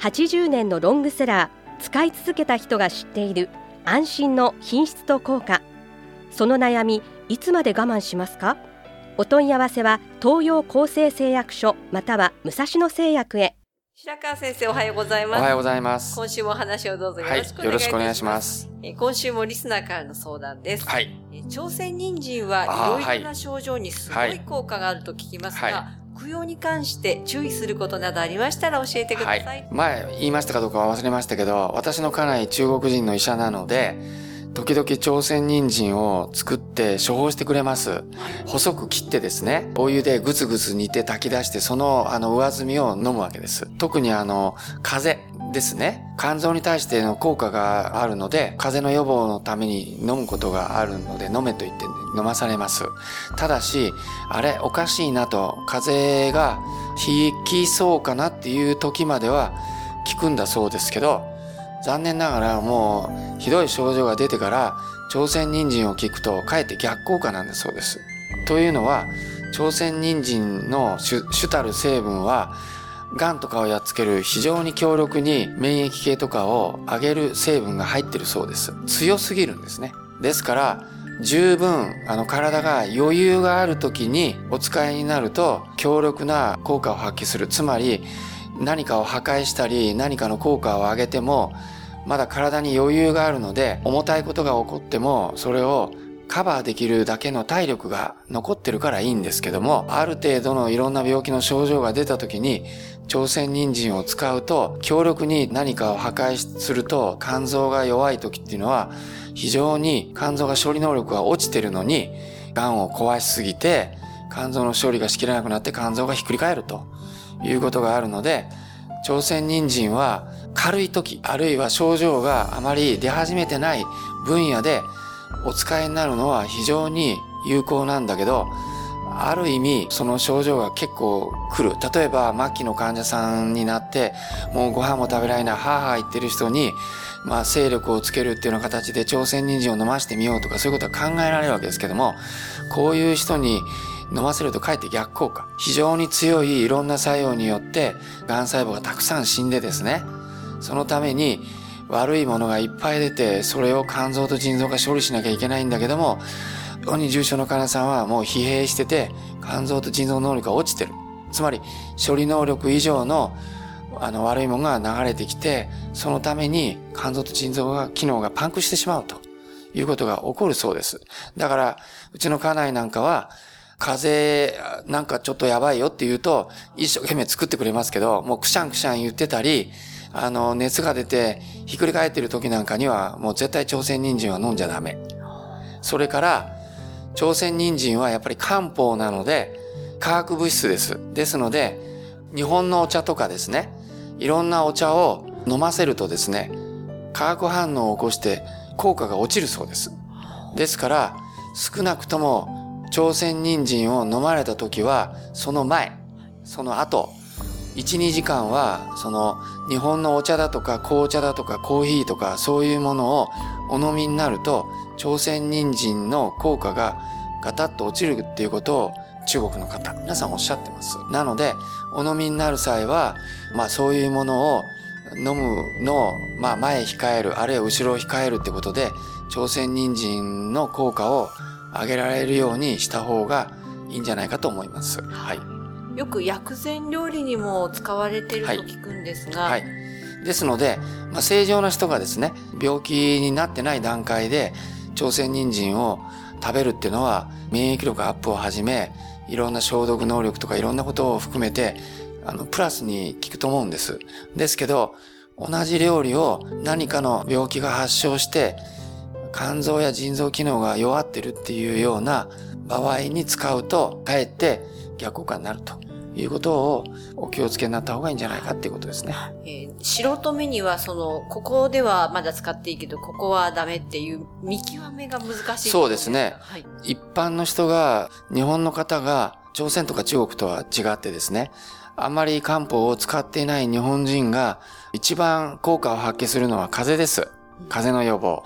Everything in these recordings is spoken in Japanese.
80年のロングセラー使い続けた人が知っている安心の品質と効果。その悩みいつまで我慢しますか？お問い合わせは東洋厚生製薬所または武蔵野製薬へ。白川先生おはようございます。おはようございます。今週もお話をどうぞよはいろしくお願いいたします,、よろしくお願いします。えー今週もリスナーからの相談です、はい。えー朝鮮人参はいろいろな症状にすごはい。い。効果があると聞きますが、はい供養に関して注意することなどありましたら教えてください、はい。前言いましたかどうかは忘れましたけど、私の家内中国人の医者なので、時々朝鮮人参を作って処方してくれます。細く切ってですね、お湯でぐつぐつ煮て炊き出して、そのあの上澄みを飲むわけです。特にあの、風邪ですね。肝臓に対しての効果があるので、風邪の予防のために飲むことがあるので、飲めと言って飲まされます。ただし、あれ、おかしいなと、風邪が引きそうかなっていう時までは効くんだそうですけど、残念ながらもうひどい症状が出てから朝鮮人参を効くとかえって逆効果なんだそうです。というのは朝鮮人参の主主たる成分は癌とかをやっつける非常に強力に免疫系とかを上げる成分が入ってるそうです。強すぎるんですね。ですから十分あの体が余裕がある時にお使いになると強力な効果を発揮する。つまり何かを破壊したり何かの効果を上げてもまだ体に余裕があるので重たいことが起こってもそれをカバーできるだけの体力が残ってるからいいんですけどもある程度のいろんな病気の症状が出た時に朝鮮人参を使うと強力に何かを破壊すると肝臓が弱い時っていうのは非常に肝臓が処理能力が落ちてるのに癌を壊しすぎて肝臓の処理がしきれなくなって肝臓がひっくり返るということがあるので朝鮮人参は軽い時あるいは症状があまり出始めてない分野でお使いになるのは非常に有効なんだけどある意味その症状が結構来る例えば末期の患者さんになってもうご飯も食べられないはーはー言ってる人にまあ勢力をつけるっていうような形で朝鮮人参を飲ましてみようとかそういうことは考えられるわけですけどもこういう人に飲ませるとかえって逆効果。非常に強いいろんな作用によって、癌細胞がたくさん死んでですね、そのために悪いものがいっぱい出て、それを肝臓と腎臓が処理しなきゃいけないんだけども、非常に重症の患者さんはもう疲弊してて、肝臓と腎臓能力が落ちてる。つまり、処理能力以上のあの悪いものが流れてきて、そのために肝臓と腎臓が機能がパンクしてしまうということが起こるそうです。だから、うちの家内なんかは、風邪なんかちょっとやばいよって言うと、一生懸命作ってくれますけど、もうくしゃんくしゃん言ってたり、あの、熱が出てひっくり返ってる時なんかには、もう絶対朝鮮人参は飲んじゃダメ。それから、朝鮮人参はやっぱり漢方なので、化学物質です。ですので、日本のお茶とかですね、いろんなお茶を飲ませるとですね、化学反応を起こして効果が落ちるそうです。ですから、少なくとも朝鮮人参を飲まれた時は、その前、その後、1、2時間は、その日本のお茶だとか紅茶だとかコーヒーとかそういうものをお飲みになると、朝鮮人参の効果がガタッと落ちるっていうことを中国の方、皆さんおっしゃってます。なので、お飲みになる際は、まあそういうものを飲むのを、まあ前控える、あるいは後ろを控えるってことで、朝鮮人参の効果を上げられるようにした方がいいんじゃないかと思います。はい。よく薬膳料理にも使われていると聞くんですが、はい。ですので、まあ、正常な人がですね、病気になってない段階で朝鮮人参を食べるっていうのは免疫力アップをはじめ、いろんな消毒能力とかいろんなことを含めて、あの、プラスに効くと思うんです。ですけど、同じ料理を何かの病気が発症して、肝臓や腎臓機能が弱ってるっていうような場合に使うと、かえって逆効果になるということをお気をつけになった方がいいんじゃないかっていうことですね。えー、素人目には、その、ここではまだ使っていいけど、ここはダメっていう見極めが難しい。そうですね。はい。一般の人が、日本の方が朝鮮とか中国とは違ってですね、あまり漢方を使っていない日本人が一番効果を発揮するのは風邪です。風邪の予防。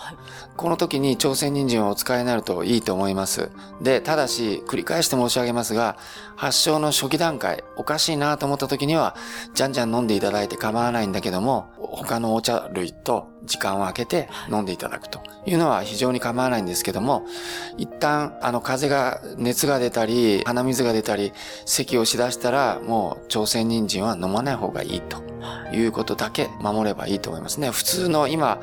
この時に朝鮮人参をお使いになるといいと思います。で、ただし、繰り返して申し上げますが、発症の初期段階、おかしいなと思った時には、じゃんじゃん飲んでいただいて構わないんだけども、他のお茶類と時間を空けて飲んでいただくというのは非常に構わないんですけども、一旦、あの、風が、熱が出たり、鼻水が出たり、咳をしだしたら、もう朝鮮人参は飲まない方がいいということだけ守ればいいと思いますね。普通の今、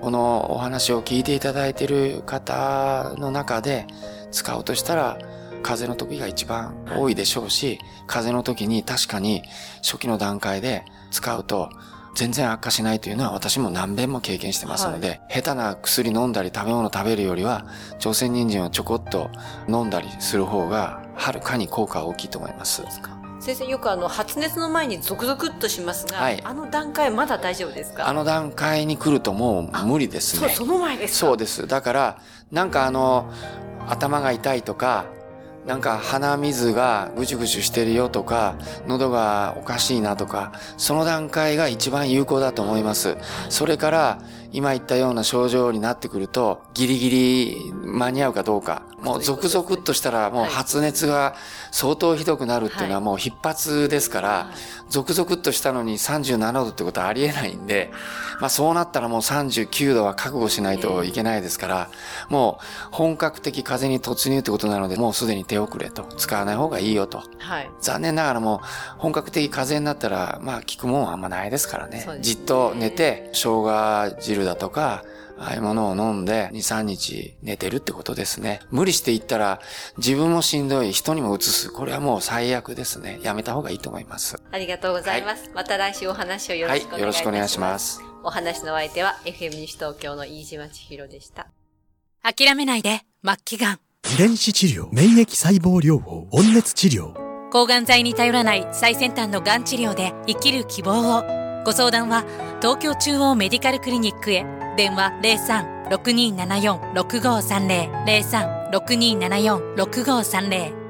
このお話を聞いていただいている方の中で使うとしたら、風邪の時が一番多いでしょうし、風邪の時に確かに初期の段階で使うと全然悪化しないというのは私も何遍も経験してますので、下手な薬飲んだり食べ物食べるよりは、朝鮮人参をちょこっと飲んだりする方が、はるかに効果は大きいと思います。先生、よくあの、発熱の前にゾクゾクっとしますが、はいあの段階まだ大丈夫ですか？あの段階に来るともう無理ですそう、ね。その前ですか？そうです。だから、なんかあの、頭が痛いとか、なんか鼻水がぐちゅぐちゅしてるよとか、喉がおかしいなとか、その段階が一番有効だと思います。それから、今言ったような症状になってくると、ギリギリ間に合うかどうか。もうゾクゾクっとしたら、もう発熱が相当ひどくなるっていうのはもう必発ですから、ゾクゾクっとしたのに37度ってことはありえないんで、まあそうなったらもう39度は覚悟しないといけないですから、もう本格的風に突入ってことなので、もうすでに手遅れと、使わない方がいいよと。はい。残念ながらもう本格的風邪になったら、まあ効くもんはあんまないですからね。ね。じっと寝て、生姜汁だとか、ああいうものを飲んで2、3日寝てるってことですね。無理していったら自分もしんどい、人にも移す。これはもう最悪ですね。やめた方がいいと思います。ありがとうございます。また来週お話をよろはいしくお願いします。よろしくお願いします。お話のお相手は FM 西東京の飯島千尋でした。諦めないで、末期がん。遺伝子治療、免疫細胞療法、温熱治療。抗がん剤に頼らない最先端のがん治療で生きる希望を。ご相談は東京中央メディカルクリニックへ。電話03-6274-6530。03-6274-6530。